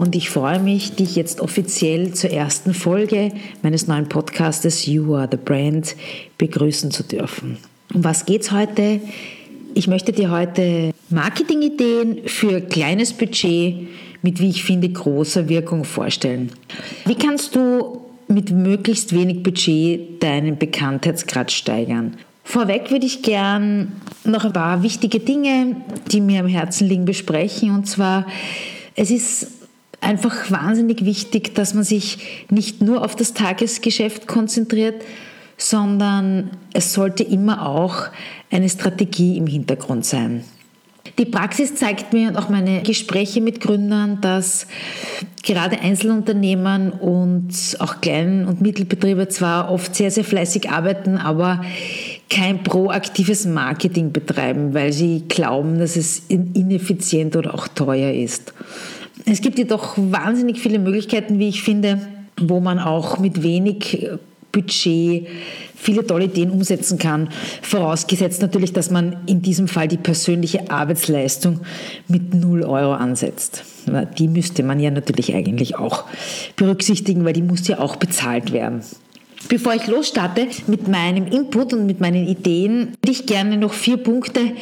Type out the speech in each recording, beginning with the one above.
und ich freue mich, dich jetzt offiziell zur ersten Folge meines neuen Podcastes You Are the Brand begrüßen zu dürfen. Um was geht's heute? Ich möchte dir heute Marketingideen für kleines Budget mit, wie ich finde, großer Wirkung vorstellen. Wie kannst du mit möglichst wenig Budget deinen Bekanntheitsgrad steigern? Vorweg würde ich gern noch ein paar wichtige Dinge, die mir am Herzen liegen, besprechen. Und zwar, es ist einfach wahnsinnig wichtig, dass man sich nicht nur auf das Tagesgeschäft konzentriert, sondern es sollte immer auch eine Strategie im Hintergrund sein. Die Praxis zeigt mir und auch meine Gespräche mit Gründern, dass gerade Einzelunternehmen und auch Klein- und Mittelbetriebe zwar oft sehr, sehr fleißig arbeiten, aber kein proaktives Marketing betreiben, weil sie glauben, dass es ineffizient oder auch teuer ist. Es gibt jedoch wahnsinnig viele Möglichkeiten, wie ich finde, wo man auch mit wenig Budget viele tolle Ideen umsetzen kann. Vorausgesetzt natürlich, dass man in diesem Fall die persönliche Arbeitsleistung mit 0 Euro ansetzt. Die müsste man ja natürlich eigentlich auch berücksichtigen, weil die muss ja auch bezahlt werden. Bevor ich losstarte mit meinem Input und mit meinen Ideen, würde ich gerne noch vier Punkte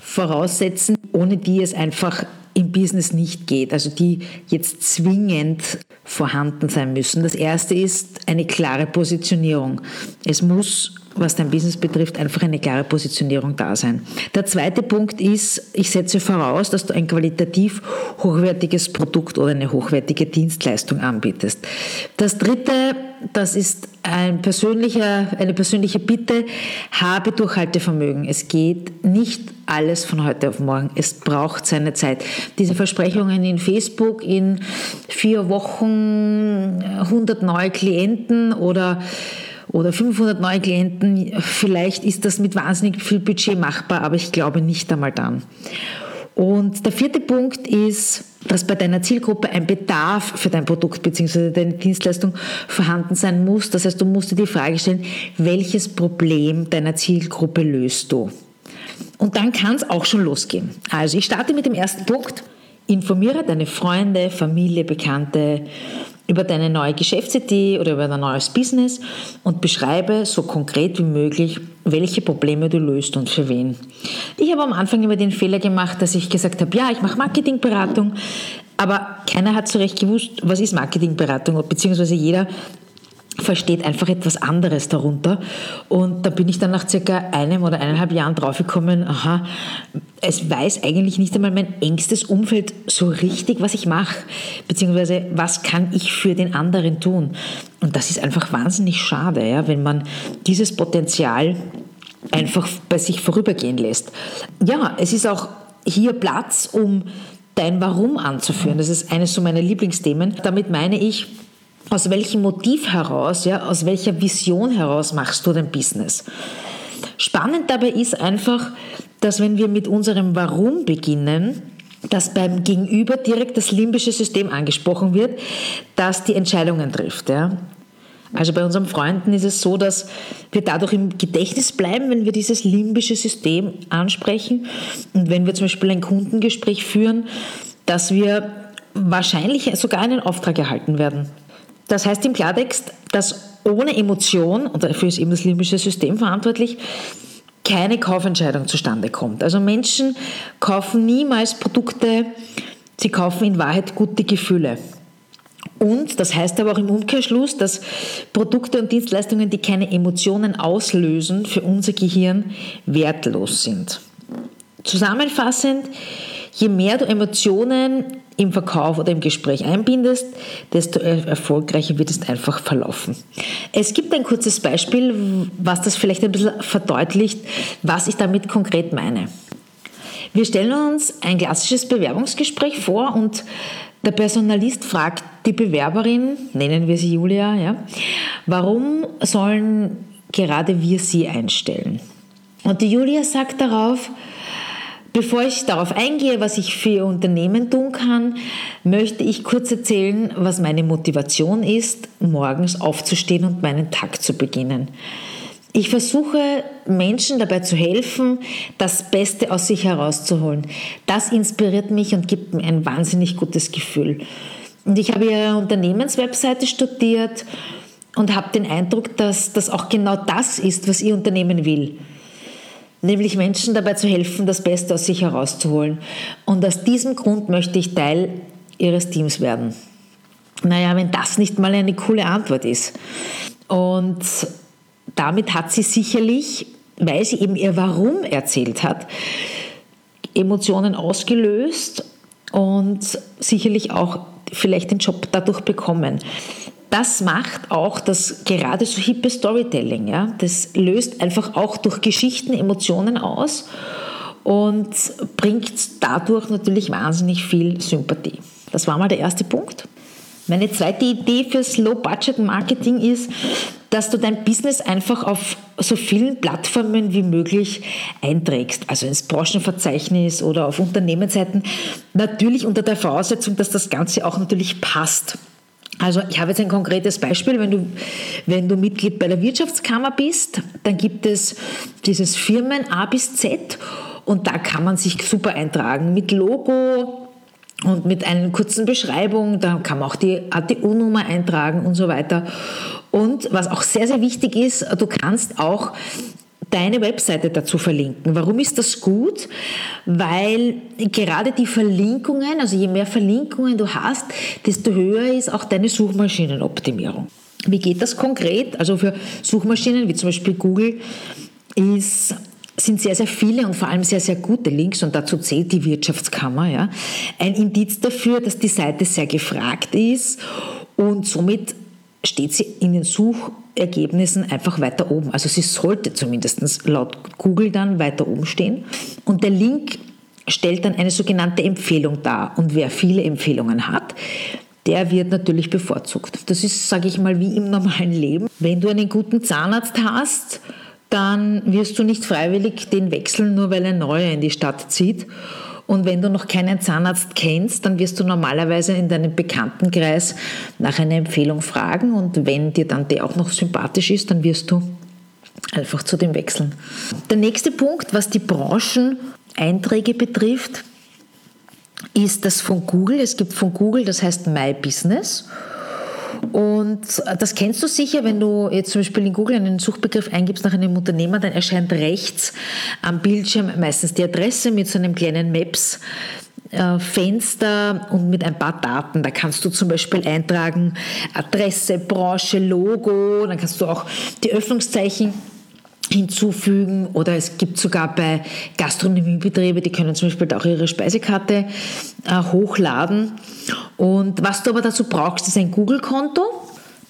voraussetzen, ohne die es einfach im Business nicht geht, also die jetzt zwingend vorhanden sein müssen. Das erste ist eine klare Positionierung. Es muss, was dein Business betrifft, einfach eine klare Positionierung da sein. Der zweite Punkt ist, ich setze voraus, dass du ein qualitativ hochwertiges Produkt oder eine hochwertige Dienstleistung anbietest. Das dritte das ist ein persönlicher, eine persönliche Bitte, habe Durchhaltevermögen. Es geht nicht alles von heute auf morgen. Es braucht seine Zeit. Diese Versprechungen in Facebook, in vier Wochen 100 neue Klienten oder oder 500 neue Klienten, vielleicht ist das mit wahnsinnig viel Budget machbar, aber ich glaube nicht einmal dann. Und der vierte Punkt ist, dass bei deiner Zielgruppe ein Bedarf für dein Produkt bzw. deine Dienstleistung vorhanden sein muss. Das heißt, du musst dir die Frage stellen, welches Problem deiner Zielgruppe löst du? Und dann kann es auch schon losgehen. Also ich starte mit dem ersten Punkt. Informiere deine Freunde, Familie, Bekannte über deine neue Geschäftsidee oder über dein neues Business und beschreibe so konkret wie möglich, welche Probleme du löst und für wen. Ich habe am Anfang immer den Fehler gemacht, dass ich gesagt habe, ja, ich mache Marketingberatung, aber keiner hat so recht gewusst, was ist Marketingberatung, beziehungsweise jeder versteht einfach etwas anderes darunter. Und da bin ich dann nach circa einem oder eineinhalb Jahren draufgekommen, aha, es weiß eigentlich nicht einmal mein engstes Umfeld so richtig, was ich mache, beziehungsweise was kann ich für den anderen tun. Und das ist einfach wahnsinnig schade, ja, wenn man dieses Potenzial einfach bei sich vorübergehen lässt. Ja, es ist auch hier Platz, um dein Warum anzuführen. Das ist eines so meiner Lieblingsthemen. Damit meine ich, aus welchem Motiv heraus, ja, aus welcher Vision heraus machst du dein Business? Spannend dabei ist einfach, dass wenn wir mit unserem Warum beginnen, dass beim Gegenüber direkt das limbische System angesprochen wird, das die Entscheidungen trifft. Ja. Also bei unseren Freunden ist es so, dass wir dadurch im Gedächtnis bleiben, wenn wir dieses limbische System ansprechen und wenn wir zum Beispiel ein Kundengespräch führen, dass wir wahrscheinlich sogar einen Auftrag erhalten werden. Das heißt im Klartext, dass ohne Emotion, und dafür ist eben das limbische System verantwortlich, keine Kaufentscheidung zustande kommt. Also Menschen kaufen niemals Produkte, sie kaufen in Wahrheit gute Gefühle. Und das heißt aber auch im Umkehrschluss, dass Produkte und Dienstleistungen, die keine Emotionen auslösen, für unser Gehirn wertlos sind. Zusammenfassend, je mehr du Emotionen im Verkauf oder im Gespräch einbindest, desto erfolgreicher wird es einfach verlaufen. Es gibt ein kurzes Beispiel, was das vielleicht ein bisschen verdeutlicht, was ich damit konkret meine. Wir stellen uns ein klassisches Bewerbungsgespräch vor und Der Personalist fragt die Bewerberin, nennen wir sie Julia, ja, warum sollen gerade wir sie einstellen? Und die Julia sagt darauf, Bevor ich darauf eingehe, was ich für Unternehmen tun kann, möchte ich kurz erzählen, was meine Motivation ist, morgens aufzustehen und meinen Tag zu beginnen. Ich versuche Menschen dabei zu helfen, das Beste aus sich herauszuholen. Das inspiriert mich und gibt mir ein wahnsinnig gutes Gefühl. Und ich habe Ihre Unternehmenswebseite studiert und habe den Eindruck, dass das auch genau das ist, was Ihr Unternehmen will nämlich Menschen dabei zu helfen, das Beste aus sich herauszuholen. Und aus diesem Grund möchte ich Teil ihres Teams werden. Naja, wenn das nicht mal eine coole Antwort ist. Und damit hat sie sicherlich, weil sie eben ihr Warum erzählt hat, Emotionen ausgelöst und sicherlich auch vielleicht den Job dadurch bekommen das macht auch das gerade so hippe Storytelling. Ja? Das löst einfach auch durch Geschichten Emotionen aus und bringt dadurch natürlich wahnsinnig viel Sympathie. Das war mal der erste Punkt. Meine zweite Idee fürs Low-Budget-Marketing ist, dass du dein Business einfach auf so vielen Plattformen wie möglich einträgst, also ins Branchenverzeichnis oder auf Unternehmensseiten, natürlich unter der Voraussetzung, dass das Ganze auch natürlich passt. Also ich habe jetzt ein konkretes Beispiel. Wenn du, wenn du Mitglied bei der Wirtschaftskammer bist, dann gibt es dieses Firmen A bis Z und da kann man sich super eintragen mit Logo und mit einer kurzen Beschreibung. Da kann man auch die ATU-Nummer eintragen und so weiter. Und was auch sehr, sehr wichtig ist, du kannst auch deine Webseite dazu verlinken. Warum ist das gut? Weil gerade die Verlinkungen, also je mehr Verlinkungen du hast, desto höher ist auch deine Suchmaschinenoptimierung. Wie geht das konkret? Also für Suchmaschinen wie zum Beispiel Google ist sind sehr, sehr viele und vor allem sehr, sehr gute Links und dazu zählt die Wirtschaftskammer. Ja, ein Indiz dafür, dass die Seite sehr gefragt ist und somit steht sie in den Suchergebnissen einfach weiter oben. Also sie sollte zumindest laut Google dann weiter oben stehen. Und der Link stellt dann eine sogenannte Empfehlung dar. Und wer viele Empfehlungen hat, der wird natürlich bevorzugt. Das ist, sage ich mal, wie im normalen Leben. Wenn du einen guten Zahnarzt hast, dann wirst du nicht freiwillig den wechseln, nur weil ein neuer in die Stadt zieht. Und wenn du noch keinen Zahnarzt kennst, dann wirst du normalerweise in deinem Bekanntenkreis nach einer Empfehlung fragen. Und wenn dir dann der auch noch sympathisch ist, dann wirst du einfach zu dem wechseln. Der nächste Punkt, was die Brancheneinträge betrifft, ist das von Google. Es gibt von Google, das heißt My Business. Und das kennst du sicher, wenn du jetzt zum Beispiel in Google einen Suchbegriff eingibst nach einem Unternehmer, dann erscheint rechts am Bildschirm meistens die Adresse mit so einem kleinen Maps. Äh, Fenster und mit ein paar Daten. Da kannst du zum Beispiel eintragen Adresse, Branche, Logo, dann kannst du auch die Öffnungszeichen hinzufügen oder es gibt sogar bei Gastronomiebetriebe, die können zum Beispiel auch ihre Speisekarte äh, hochladen. Und was du aber dazu brauchst, ist ein Google-Konto.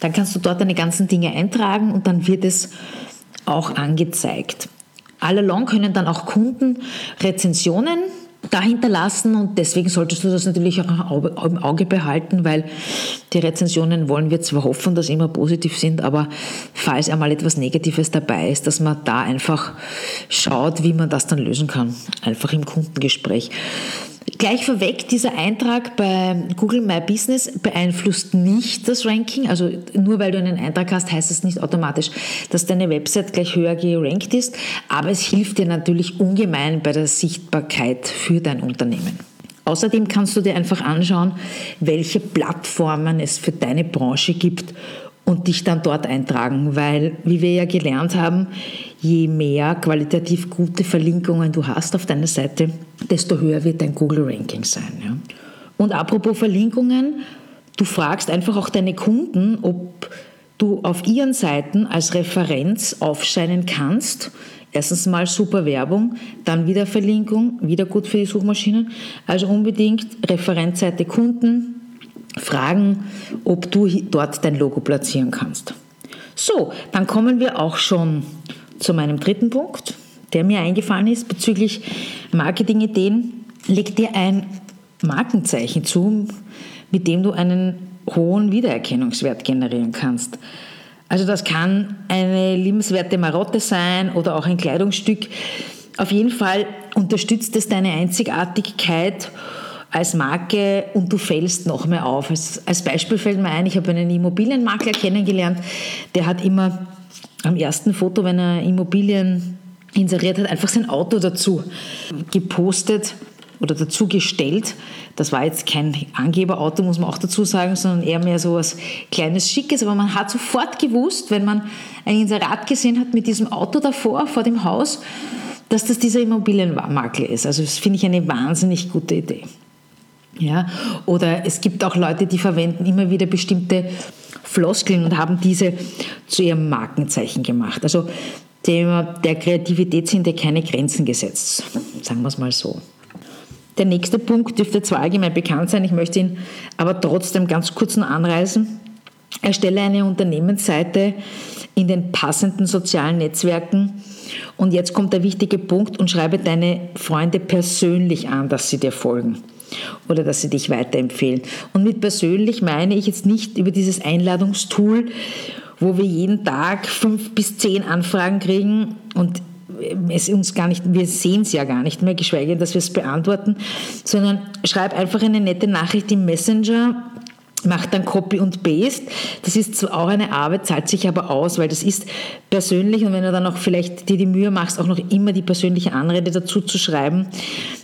Dann kannst du dort deine ganzen Dinge eintragen und dann wird es auch angezeigt. All along können dann auch Kunden Rezensionen dahinter lassen und deswegen solltest du das natürlich auch im Auge behalten, weil die Rezensionen wollen wir zwar hoffen, dass immer positiv sind, aber falls einmal etwas Negatives dabei ist, dass man da einfach schaut, wie man das dann lösen kann, einfach im Kundengespräch. Gleich vorweg, dieser Eintrag bei Google My Business beeinflusst nicht das Ranking. Also nur weil du einen Eintrag hast, heißt das nicht automatisch, dass deine Website gleich höher gerankt ist. Aber es hilft dir natürlich ungemein bei der Sichtbarkeit für dein Unternehmen. Außerdem kannst du dir einfach anschauen, welche Plattformen es für deine Branche gibt und dich dann dort eintragen, weil, wie wir ja gelernt haben, je mehr qualitativ gute Verlinkungen du hast auf deiner Seite, desto höher wird dein Google-Ranking sein. Ja. Und apropos Verlinkungen, du fragst einfach auch deine Kunden, ob du auf ihren Seiten als Referenz aufscheinen kannst. Erstens mal super Werbung, dann wieder Verlinkung, wieder gut für die Suchmaschinen. Also unbedingt Referenzseite Kunden, fragen, ob du dort dein Logo platzieren kannst. So, dann kommen wir auch schon zu meinem dritten Punkt, der mir eingefallen ist bezüglich Marketingideen. Leg dir ein Markenzeichen zu, mit dem du einen hohen Wiedererkennungswert generieren kannst. Also das kann eine liebenswerte Marotte sein oder auch ein Kleidungsstück. Auf jeden Fall unterstützt es deine Einzigartigkeit als Marke und du fällst noch mehr auf. Als, als Beispiel fällt mir ein, ich habe einen Immobilienmakler kennengelernt, der hat immer am ersten Foto, wenn er Immobilien inseriert hat, einfach sein Auto dazu gepostet oder dazu gestellt. Das war jetzt kein Angeberauto, muss man auch dazu sagen, sondern eher mehr so was kleines Schickes. Aber man hat sofort gewusst, wenn man ein Inserat gesehen hat mit diesem Auto davor, vor dem Haus, dass das dieser Immobilienmakler ist. Also das finde ich eine wahnsinnig gute Idee. Ja, oder es gibt auch Leute, die verwenden immer wieder bestimmte Floskeln und haben diese zu ihrem Markenzeichen gemacht. Also Thema der Kreativität sind ja keine Grenzen gesetzt, sagen wir es mal so. Der nächste Punkt dürfte zwar allgemein bekannt sein, ich möchte ihn aber trotzdem ganz kurz noch anreißen. Erstelle eine Unternehmensseite in den passenden sozialen Netzwerken und jetzt kommt der wichtige Punkt und schreibe deine Freunde persönlich an, dass sie dir folgen oder dass sie dich weiterempfehlen. Und mit persönlich meine ich jetzt nicht über dieses Einladungstool, wo wir jeden Tag fünf bis zehn Anfragen kriegen und es uns gar nicht, wir sehen es ja gar nicht mehr, geschweige denn, dass wir es beantworten, sondern schreib einfach eine nette Nachricht im Messenger, macht dann Copy und Paste. Das ist zwar auch eine Arbeit, zahlt sich aber aus, weil das ist persönlich und wenn du dann auch vielleicht dir die Mühe machst, auch noch immer die persönliche Anrede dazu zu schreiben,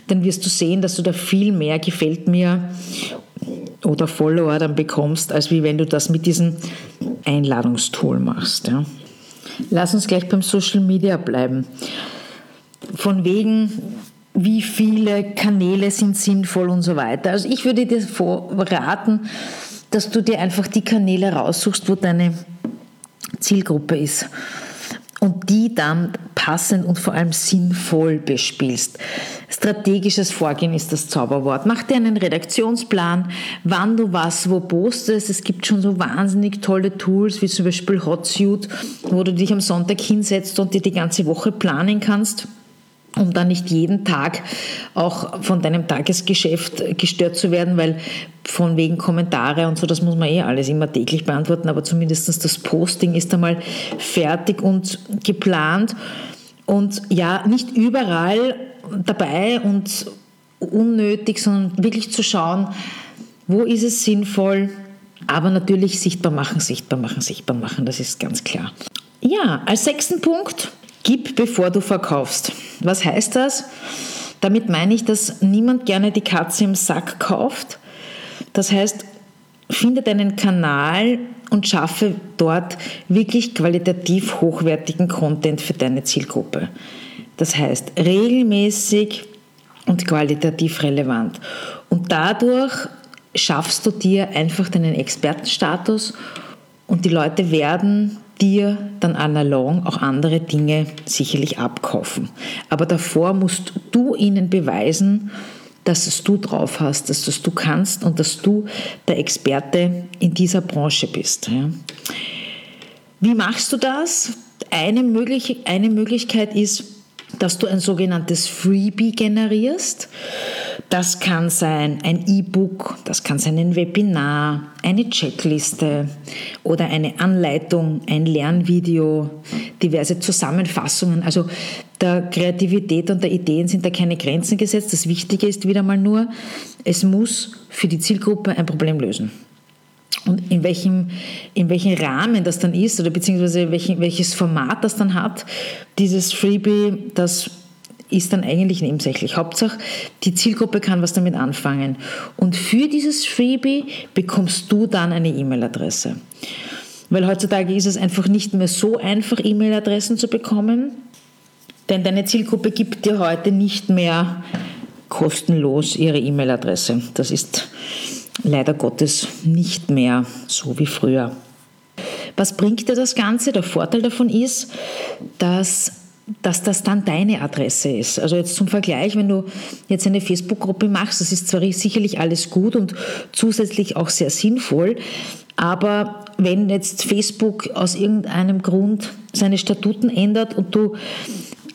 dann wirst du sehen, dass du da viel mehr gefällt mir oder Follower dann bekommst, als wie wenn du das mit diesem Einladungstool machst. Ja. Lass uns gleich beim Social Media bleiben. Von wegen, wie viele Kanäle sind sinnvoll und so weiter. Also ich würde dir raten, dass du dir einfach die Kanäle raussuchst, wo deine Zielgruppe ist und die dann passend und vor allem sinnvoll bespielst. Strategisches Vorgehen ist das Zauberwort. Mach dir einen Redaktionsplan, wann du was wo postest. Es gibt schon so wahnsinnig tolle Tools wie zum Beispiel Hotsuite, wo du dich am Sonntag hinsetzt und dir die ganze Woche planen kannst um dann nicht jeden Tag auch von deinem Tagesgeschäft gestört zu werden, weil von wegen Kommentare und so, das muss man eh alles immer täglich beantworten, aber zumindest das Posting ist einmal fertig und geplant. Und ja, nicht überall dabei und unnötig, sondern wirklich zu schauen, wo ist es sinnvoll, aber natürlich sichtbar machen, sichtbar machen, sichtbar machen, das ist ganz klar. Ja, als sechsten Punkt Gib, bevor du verkaufst. Was heißt das? Damit meine ich, dass niemand gerne die Katze im Sack kauft. Das heißt, finde deinen Kanal und schaffe dort wirklich qualitativ hochwertigen Content für deine Zielgruppe. Das heißt, regelmäßig und qualitativ relevant. Und dadurch schaffst du dir einfach deinen Expertenstatus und die Leute werden dir dann allalong auch andere Dinge sicherlich abkaufen. Aber davor musst du ihnen beweisen, dass es du drauf hast, dass das du kannst und dass du der Experte in dieser Branche bist. Wie machst du das? Eine, möglich eine Möglichkeit ist, dass du ein sogenanntes Freebie generierst. Das kann sein ein E-Book, das kann sein ein Webinar, eine Checkliste oder eine Anleitung, ein Lernvideo, diverse Zusammenfassungen. Also der Kreativität und der Ideen sind da keine Grenzen gesetzt. Das Wichtige ist wieder mal nur, es muss für die Zielgruppe ein Problem lösen. Und in welchem, in welchem Rahmen das dann ist oder beziehungsweise welchen, welches Format das dann hat, dieses Freebie, das ist dann eigentlich nebensächlich. Hauptsache, die Zielgruppe kann was damit anfangen. Und für dieses Freebie bekommst du dann eine E-Mail-Adresse. Weil heutzutage ist es einfach nicht mehr so einfach, E-Mail-Adressen zu bekommen. Denn deine Zielgruppe gibt dir heute nicht mehr kostenlos ihre E-Mail-Adresse. Das ist leider Gottes nicht mehr so wie früher. Was bringt dir das Ganze? Der Vorteil davon ist, dass dass das dann deine Adresse ist. Also jetzt zum Vergleich, wenn du jetzt eine Facebook-Gruppe machst, das ist zwar sicherlich alles gut und zusätzlich auch sehr sinnvoll, aber wenn jetzt Facebook aus irgendeinem Grund seine Statuten ändert und du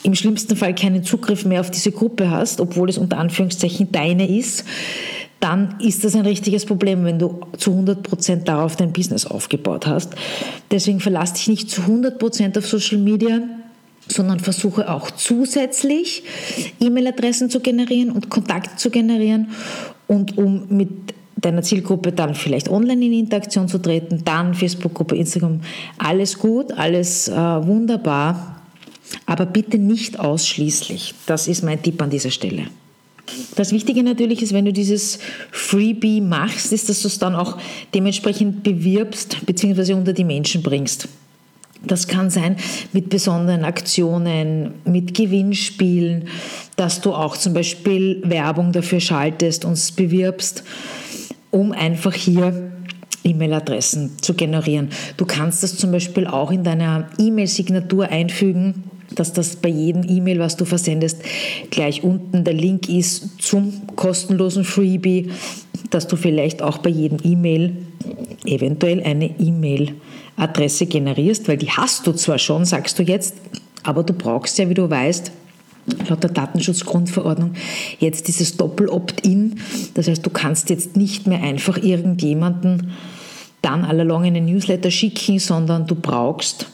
im schlimmsten Fall keinen Zugriff mehr auf diese Gruppe hast, obwohl es unter Anführungszeichen deine ist, dann ist das ein richtiges Problem, wenn du zu 100% darauf dein Business aufgebaut hast. Deswegen verlass dich nicht zu 100% auf Social Media, sondern versuche auch zusätzlich E-Mail-Adressen zu generieren und Kontakt zu generieren und um mit deiner Zielgruppe dann vielleicht online in Interaktion zu treten, dann Facebook-Gruppe, Instagram, alles gut, alles äh, wunderbar, aber bitte nicht ausschließlich. Das ist mein Tipp an dieser Stelle. Das Wichtige natürlich ist, wenn du dieses Freebie machst, ist, dass du es dann auch dementsprechend bewirbst bzw. unter die Menschen bringst. Das kann sein mit besonderen Aktionen, mit Gewinnspielen, dass du auch zum Beispiel Werbung dafür schaltest und bewirbst, um einfach hier E-Mail-Adressen zu generieren. Du kannst das zum Beispiel auch in deiner E-Mail-Signatur einfügen dass das bei jedem E-Mail, was du versendest, gleich unten der Link ist zum kostenlosen Freebie, dass du vielleicht auch bei jedem E-Mail eventuell eine E-Mail-Adresse generierst, weil die hast du zwar schon, sagst du jetzt, aber du brauchst ja, wie du weißt, laut der Datenschutzgrundverordnung jetzt dieses Doppel-Opt-in. Das heißt, du kannst jetzt nicht mehr einfach irgendjemanden dann allalong einen Newsletter schicken, sondern du brauchst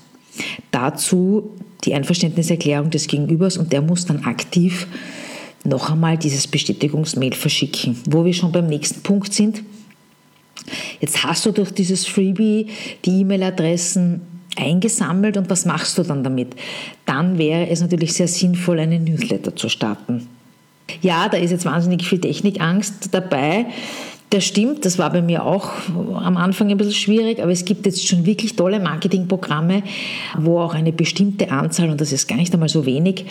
dazu die Einverständniserklärung des Gegenübers und der muss dann aktiv noch einmal dieses Bestätigungsmail verschicken. Wo wir schon beim nächsten Punkt sind. Jetzt hast du durch dieses Freebie die E-Mail-Adressen eingesammelt und was machst du dann damit? Dann wäre es natürlich sehr sinnvoll, einen Newsletter zu starten. Ja, da ist jetzt wahnsinnig viel Technikangst dabei. Das stimmt, das war bei mir auch am Anfang ein bisschen schwierig, aber es gibt jetzt schon wirklich tolle Marketingprogramme, wo auch eine bestimmte Anzahl, und das ist gar nicht einmal so wenig,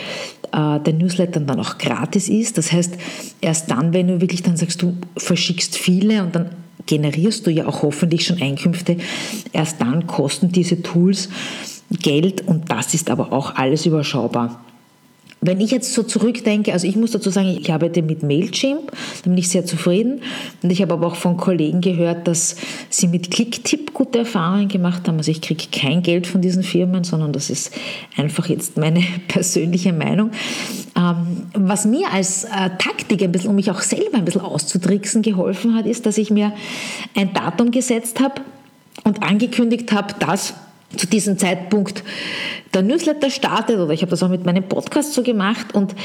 äh, der Newsletter dann auch gratis ist. Das heißt, erst dann, wenn du wirklich dann sagst, du verschickst viele und dann generierst du ja auch hoffentlich schon Einkünfte, erst dann kosten diese Tools Geld und das ist aber auch alles überschaubar. Wenn ich jetzt so zurückdenke, also ich muss dazu sagen, ich arbeite mit Mailchimp, da bin ich sehr zufrieden. Und ich habe aber auch von Kollegen gehört, dass sie mit Clicktip gute Erfahrungen gemacht haben. Also ich kriege kein Geld von diesen Firmen, sondern das ist einfach jetzt meine persönliche Meinung. Ähm, was mir als äh, Taktik ein bisschen, um mich auch selber ein bisschen auszutricksen, geholfen hat, ist, dass ich mir ein Datum gesetzt habe und angekündigt habe, dass zu diesem Zeitpunkt der Newsletter startet oder ich habe das auch mit meinem Podcast so gemacht und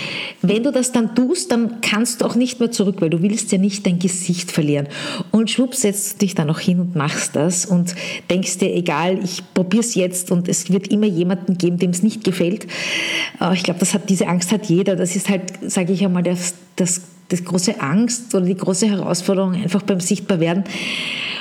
wenn du das dann tust, dann kannst du auch nicht mehr zurück, weil du willst ja nicht dein Gesicht verlieren. Und schwupps setzt du dich dann auch hin und machst das und denkst dir, egal, ich probiere es jetzt und es wird immer jemanden geben, dem es nicht gefällt. Ich glaube, das hat, diese Angst hat jeder. Das ist halt, sage ich einmal, das, das, das große Angst oder die große Herausforderung einfach beim Sichtbarwerden.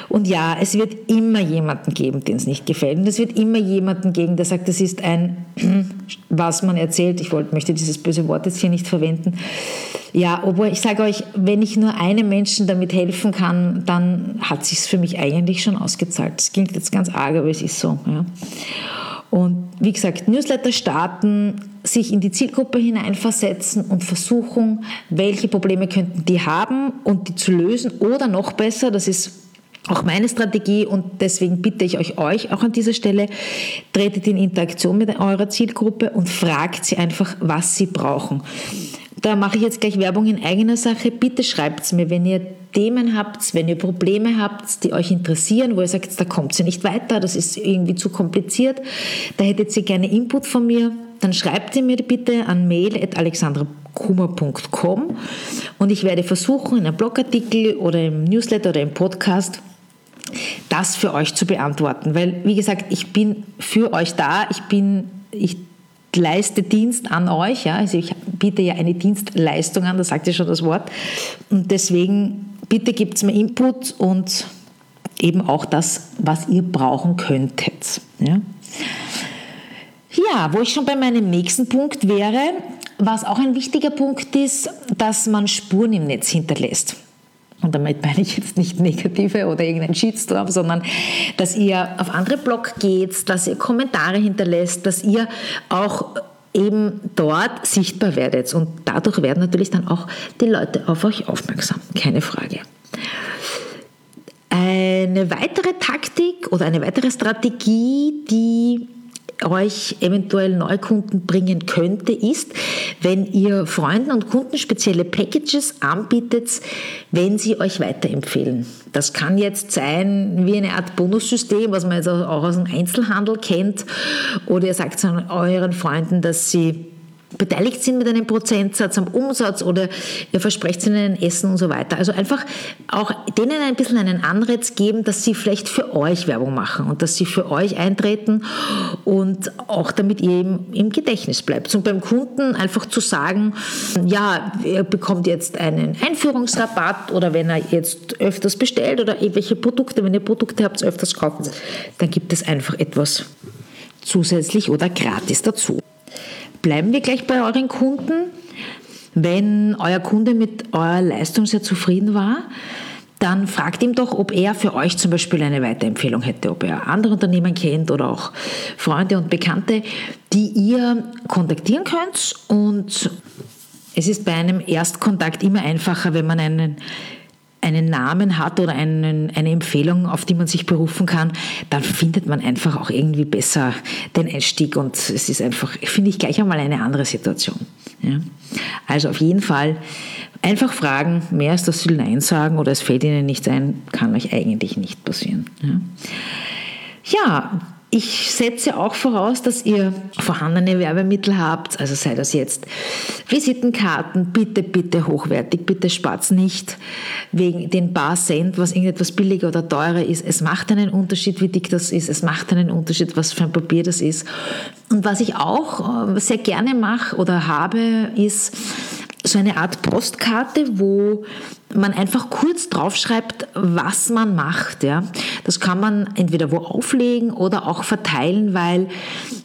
Und ja, es wird immer jemanden geben, den es nicht gefällt. Und es wird immer jemanden geben, der sagt, das ist ein, was man erzählt. Ich wollte, möchte dieses böse Wort jetzt hier nicht verwenden. Ja, obwohl ich sage euch, wenn ich nur einem Menschen damit helfen kann, dann hat sich für mich eigentlich schon ausgezahlt. Das klingt jetzt ganz arg, aber es ist so. Ja. Und wie gesagt, Newsletter starten, sich in die Zielgruppe hineinversetzen und versuchen, welche Probleme könnten die haben und die zu lösen. Oder noch besser, das ist auch meine Strategie und deswegen bitte ich euch, euch auch an dieser Stelle, tretet in Interaktion mit eurer Zielgruppe und fragt sie einfach, was sie brauchen. Da mache ich jetzt gleich Werbung in eigener Sache. Bitte schreibt es mir, wenn ihr Themen habt, wenn ihr Probleme habt, die euch interessieren, wo ihr sagt, da kommt sie nicht weiter, das ist irgendwie zu kompliziert, da hättet ihr gerne Input von mir, dann schreibt sie mir bitte an mail.alexandrakummer.com und ich werde versuchen, in einem Blogartikel oder im Newsletter oder im Podcast das für euch zu beantworten. Weil, wie gesagt, ich bin für euch da, ich bin, ich leiste Dienst an euch, ja, also ich biete ja eine Dienstleistung an, das sagt ja schon das Wort. Und deswegen, bitte gebt mir Input und eben auch das, was ihr brauchen könntet. Ja. ja, wo ich schon bei meinem nächsten Punkt wäre, was auch ein wichtiger Punkt ist, dass man Spuren im Netz hinterlässt. Und damit meine ich jetzt nicht negative oder irgendein Shitstorm, sondern dass ihr auf andere Blog geht, dass ihr Kommentare hinterlässt, dass ihr auch eben dort sichtbar werdet. Und dadurch werden natürlich dann auch die Leute auf euch aufmerksam. Keine Frage. Eine weitere Taktik oder eine weitere Strategie, die euch eventuell Neukunden bringen könnte, ist, wenn ihr Freunden und Kunden spezielle Packages anbietet, wenn sie euch weiterempfehlen. Das kann jetzt sein wie eine Art Bonussystem, was man jetzt auch aus dem Einzelhandel kennt, oder ihr sagt euren Freunden, dass sie beteiligt sind mit einem Prozentsatz am Umsatz oder ihr versprecht ihnen ein Essen und so weiter. Also einfach auch denen ein bisschen einen Anreiz geben, dass sie vielleicht für euch Werbung machen und dass sie für euch eintreten und auch damit ihr eben im Gedächtnis bleibt. Und beim Kunden einfach zu sagen, ja, ihr bekommt jetzt einen Einführungsrabatt oder wenn er jetzt öfters bestellt oder irgendwelche Produkte, wenn ihr Produkte habt, öfters kaufen, dann gibt es einfach etwas zusätzlich oder gratis dazu. Bleiben wir gleich bei euren Kunden. Wenn euer Kunde mit eurer Leistung sehr zufrieden war, dann fragt ihm doch, ob er für euch zum Beispiel eine Weiterempfehlung hätte, ob er andere Unternehmen kennt oder auch Freunde und Bekannte, die ihr kontaktieren könnt. Und es ist bei einem Erstkontakt immer einfacher, wenn man einen einen Namen hat oder einen, eine Empfehlung, auf die man sich berufen kann, dann findet man einfach auch irgendwie besser den Einstieg und es ist einfach, finde ich, gleich einmal eine andere Situation. Ja. Also auf jeden Fall einfach fragen, mehr als das Nein sagen oder es fällt Ihnen nichts ein, kann euch eigentlich nicht passieren. Ja, ja ich setze auch voraus, dass ihr vorhandene Werbemittel habt, also sei das jetzt Visitenkarten, bitte, bitte hochwertig, bitte spart nicht wegen den paar Cent, was irgendetwas billiger oder teurer ist. Es macht einen Unterschied, wie dick das ist, es macht einen Unterschied, was für ein Papier das ist. Und was ich auch äh, sehr gerne mache oder habe, ist so eine Art Postkarte, wo man einfach kurz draufschreibt, was man macht. Ja. Das kann man entweder wo auflegen oder auch verteilen, weil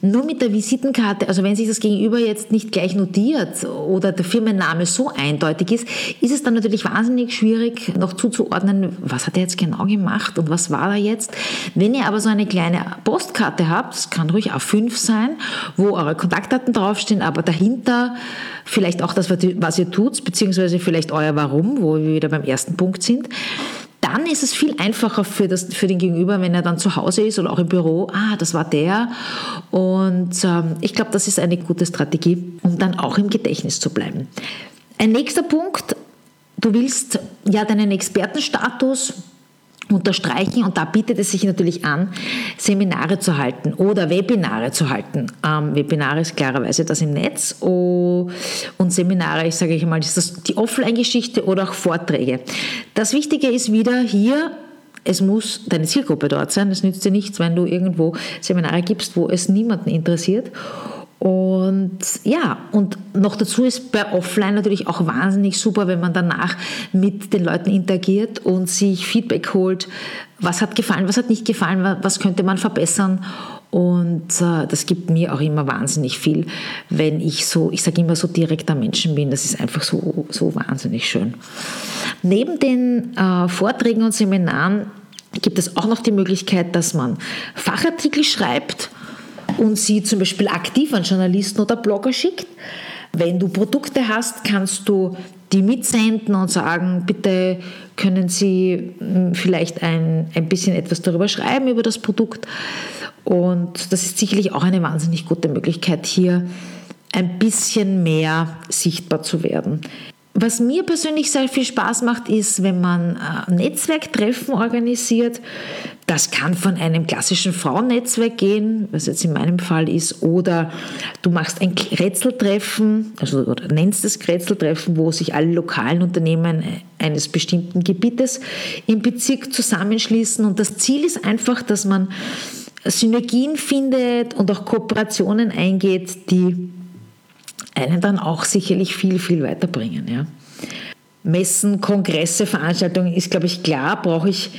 nur mit der Visitenkarte, also wenn sich das Gegenüber jetzt nicht gleich notiert oder der Firmenname so eindeutig ist, ist es dann natürlich wahnsinnig schwierig noch zuzuordnen, was hat er jetzt genau gemacht und was war er jetzt. Wenn ihr aber so eine kleine Postkarte habt, das kann ruhig A5 sein, wo eure Kontaktdaten draufstehen, aber dahinter vielleicht auch das, was ihr tut, beziehungsweise vielleicht euer Warum, wo wir wieder beim ersten Punkt sind, dann ist es viel einfacher für, das, für den Gegenüber, wenn er dann zu Hause ist oder auch im Büro, ah, das war der. Und ähm, ich glaube, das ist eine gute Strategie, um dann auch im Gedächtnis zu bleiben. Ein nächster Punkt, du willst ja deinen Expertenstatus unterstreichen und da bietet es sich natürlich an, Seminare zu halten oder Webinare zu halten. Ähm, Webinare ist klarerweise das im Netz oh, und Seminare, ich sage mal, ist das die Offline-Geschichte oder auch Vorträge. Das Wichtige ist wieder hier, es muss deine Zielgruppe dort sein. Es nützt dir nichts, wenn du irgendwo Seminare gibst, wo es niemanden interessiert. Und ja, und noch dazu ist bei Offline natürlich auch wahnsinnig super, wenn man danach mit den Leuten interagiert und sich Feedback holt. Was hat gefallen, was hat nicht gefallen, was könnte man verbessern? Und äh, das gibt mir auch immer wahnsinnig viel, wenn ich so, ich sage immer so direkter Menschen bin. Das ist einfach so, so wahnsinnig schön. Neben den äh, Vorträgen und Seminaren gibt es auch noch die Möglichkeit, dass man Fachartikel schreibt und sie zum Beispiel aktiv an Journalisten oder Blogger schickt. Wenn du Produkte hast, kannst du die mitsenden und sagen, bitte können Sie hm, vielleicht ein, ein bisschen etwas darüber schreiben, über das Produkt. Und das ist sicherlich auch eine wahnsinnig gute Möglichkeit, hier ein bisschen mehr sichtbar zu werden. Was mir persönlich sehr viel Spaß macht, ist, wenn man äh, Netzwerktreffen organisiert. Das kann von einem klassischen Frauennetzwerk gehen, was jetzt in meinem Fall ist, oder du machst ein Rätseltreffen, also oder nennst es Rätseltreffen, wo sich alle lokalen Unternehmen eines bestimmten Gebietes im Bezirk zusammenschließen. Und das Ziel ist einfach, dass man Synergien findet und auch Kooperationen eingeht, die einen dann auch sicherlich viel, viel weiterbringen. Ja. Messen, Kongresse, Veranstaltungen ist, glaube ich, klar, brauche ich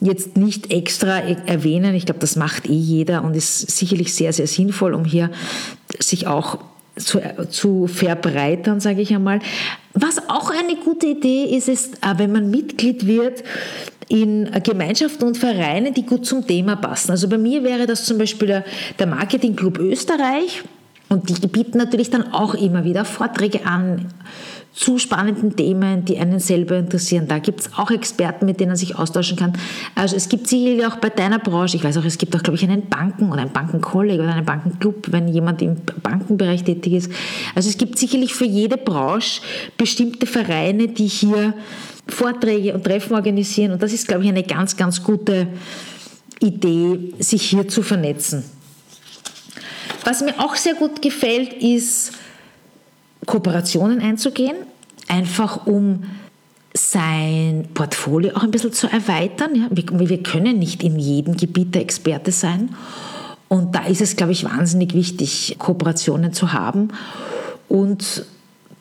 jetzt nicht extra erwähnen. Ich glaube, das macht eh jeder und ist sicherlich sehr, sehr sinnvoll, um hier sich auch zu, zu verbreitern, sage ich einmal. Was auch eine gute Idee ist, ist, äh, wenn man Mitglied wird in Gemeinschaften und Vereinen, die gut zum Thema passen. Also bei mir wäre das zum Beispiel der Marketing Club Österreich und die bieten natürlich dann auch immer wieder Vorträge an zu spannenden Themen, die einen selber interessieren. Da gibt es auch Experten, mit denen man sich austauschen kann. Also es gibt sicherlich auch bei deiner Branche, ich weiß auch, es gibt auch, glaube ich, einen Banken- oder einen Bankenkolleg oder einen Bankenclub, wenn jemand im Bankenbereich tätig ist. Also es gibt sicherlich für jede Branche bestimmte Vereine, die hier Vorträge und Treffen organisieren. Und das ist, glaube ich, eine ganz, ganz gute Idee, sich hier zu vernetzen. Was mir auch sehr gut gefällt, ist, Kooperationen einzugehen, einfach um sein Portfolio auch ein bisschen zu erweitern. Ja? Wir, wir können nicht in jedem Gebiet der Experte sein. Und da ist es, glaube ich, wahnsinnig wichtig, Kooperationen zu haben. Und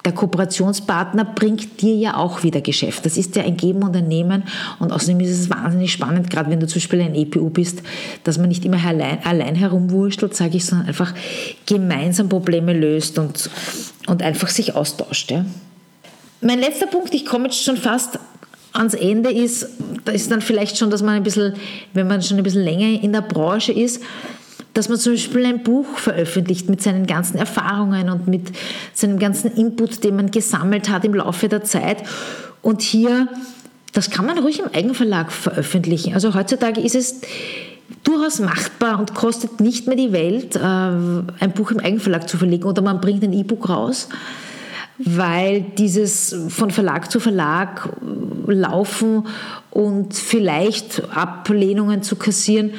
der Kooperationspartner bringt dir ja auch wieder Geschäft. Das ist ja ein Geben und ein Nehmen. Und außerdem ist es wahnsinnig spannend, gerade wenn du zum Beispiel ein EPU bist, dass man nicht immer allein, allein herumwurschtelt, sage ich, sondern einfach gemeinsam Probleme löst und, und einfach sich austauscht. Ja. Mein letzter Punkt, ich komme jetzt schon fast ans Ende, ist, da ist dann vielleicht schon, dass man ein bisschen, wenn man schon ein bisschen länger in der Branche ist, dass man zum Beispiel ein Buch veröffentlicht mit seinen ganzen Erfahrungen und mit seinem ganzen Input, den man gesammelt hat im Laufe der Zeit. Und hier, das kann man ruhig im Eigenverlag veröffentlichen. Also heutzutage ist es durchaus machbar und kostet nicht mehr die Welt, äh, ein Buch im Eigenverlag zu verlegen oder man bringt ein E-Book raus, weil dieses von Verlag zu Verlag laufen und vielleicht Ablehnungen zu kassieren,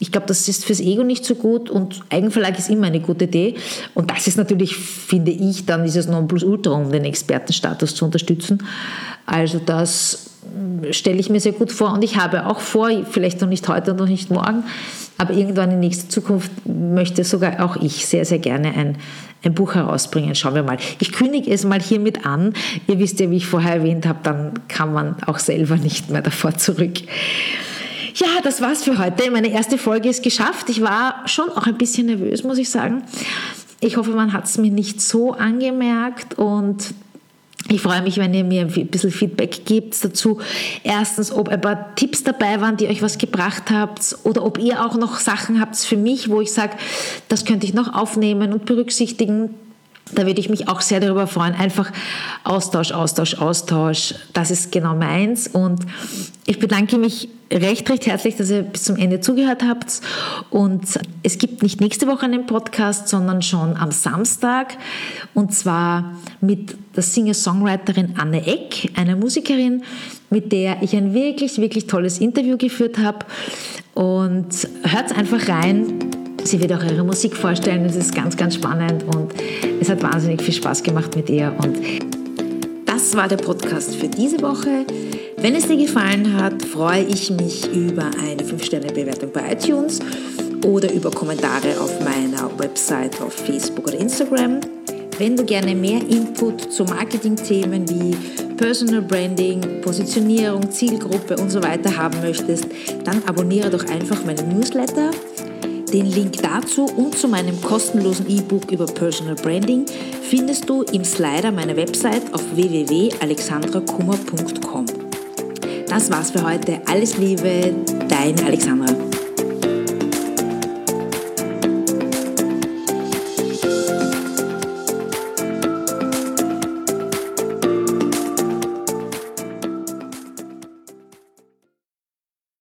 ich glaube, das ist fürs Ego nicht so gut und Eigenverlag ist immer eine gute Idee. Und das ist natürlich, finde ich, dann dieses Nonplusultra, um den Expertenstatus zu unterstützen. Also das hm, stelle ich mir sehr gut vor und ich habe auch vor, vielleicht noch nicht heute und noch nicht morgen, aber irgendwann in nächster Zukunft möchte sogar auch ich sehr, sehr gerne ein, ein Buch herausbringen. Schauen wir mal. Ich kündige es mal hiermit an. Ihr wisst ja, wie ich vorher erwähnt habe, dann kann man auch selber nicht mehr davor zurück. Ja, das war's für heute. Meine erste Folge ist geschafft. Ich war schon auch ein bisschen nervös, muss ich sagen. Ich hoffe, man hat es mir nicht so angemerkt und ich freue mich, wenn ihr mir ein bisschen Feedback gebt dazu. Erstens, ob ein paar Tipps dabei waren, die euch was gebracht habt oder ob ihr auch noch Sachen habt für mich, wo ich sage, das könnte ich noch aufnehmen und berücksichtigen. Da würde ich mich auch sehr darüber freuen. Einfach Austausch, Austausch, Austausch. Das ist genau meins. Und ich bedanke mich recht, recht herzlich, dass ihr bis zum Ende zugehört habt. Und es gibt nicht nächste Woche einen Podcast, sondern schon am Samstag. Und zwar mit der Singer-Songwriterin Anne Eck, einer Musikerin, mit der ich ein wirklich, wirklich tolles Interview geführt habe. Und hört einfach rein. Sie wird auch ihre Musik vorstellen. Es ist ganz, ganz spannend und es hat wahnsinnig viel Spaß gemacht mit ihr. Und das war der Podcast für diese Woche. Wenn es dir gefallen hat, freue ich mich über eine 5-Sterne-Bewertung bei iTunes oder über Kommentare auf meiner Website, auf Facebook oder Instagram. Wenn du gerne mehr Input zu Marketing-Themen wie Personal Branding, Positionierung, Zielgruppe und so weiter haben möchtest, dann abonniere doch einfach meinen Newsletter. Den Link dazu und zu meinem kostenlosen E-Book über Personal Branding findest du im Slider meiner Website auf www.alexandrakummer.com. Das war's für heute. Alles Liebe, deine Alexandra.